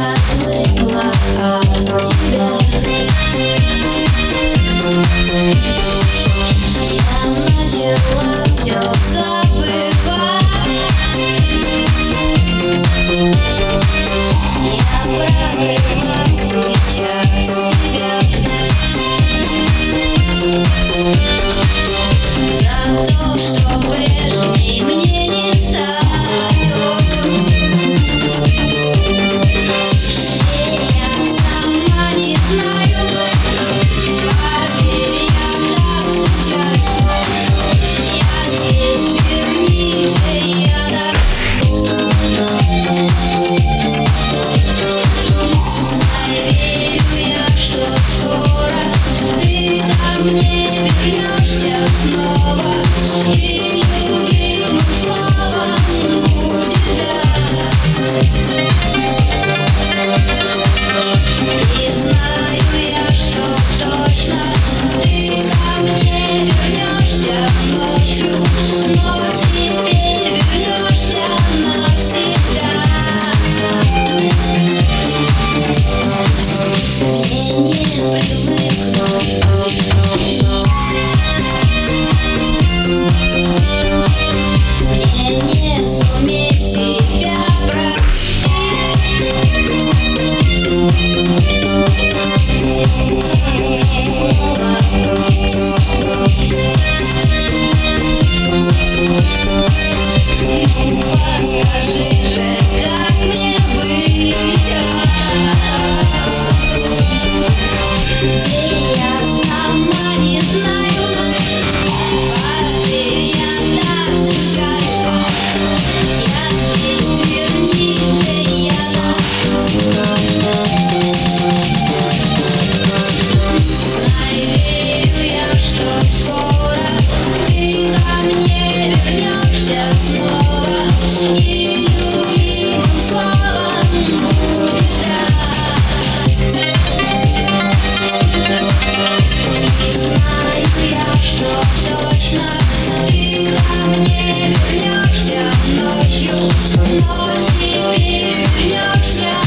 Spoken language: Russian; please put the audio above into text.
like the way you are, baby. ко мне вернешься снова и любишь. Ты ко мне вернешься ночью. Но теперь вернешься.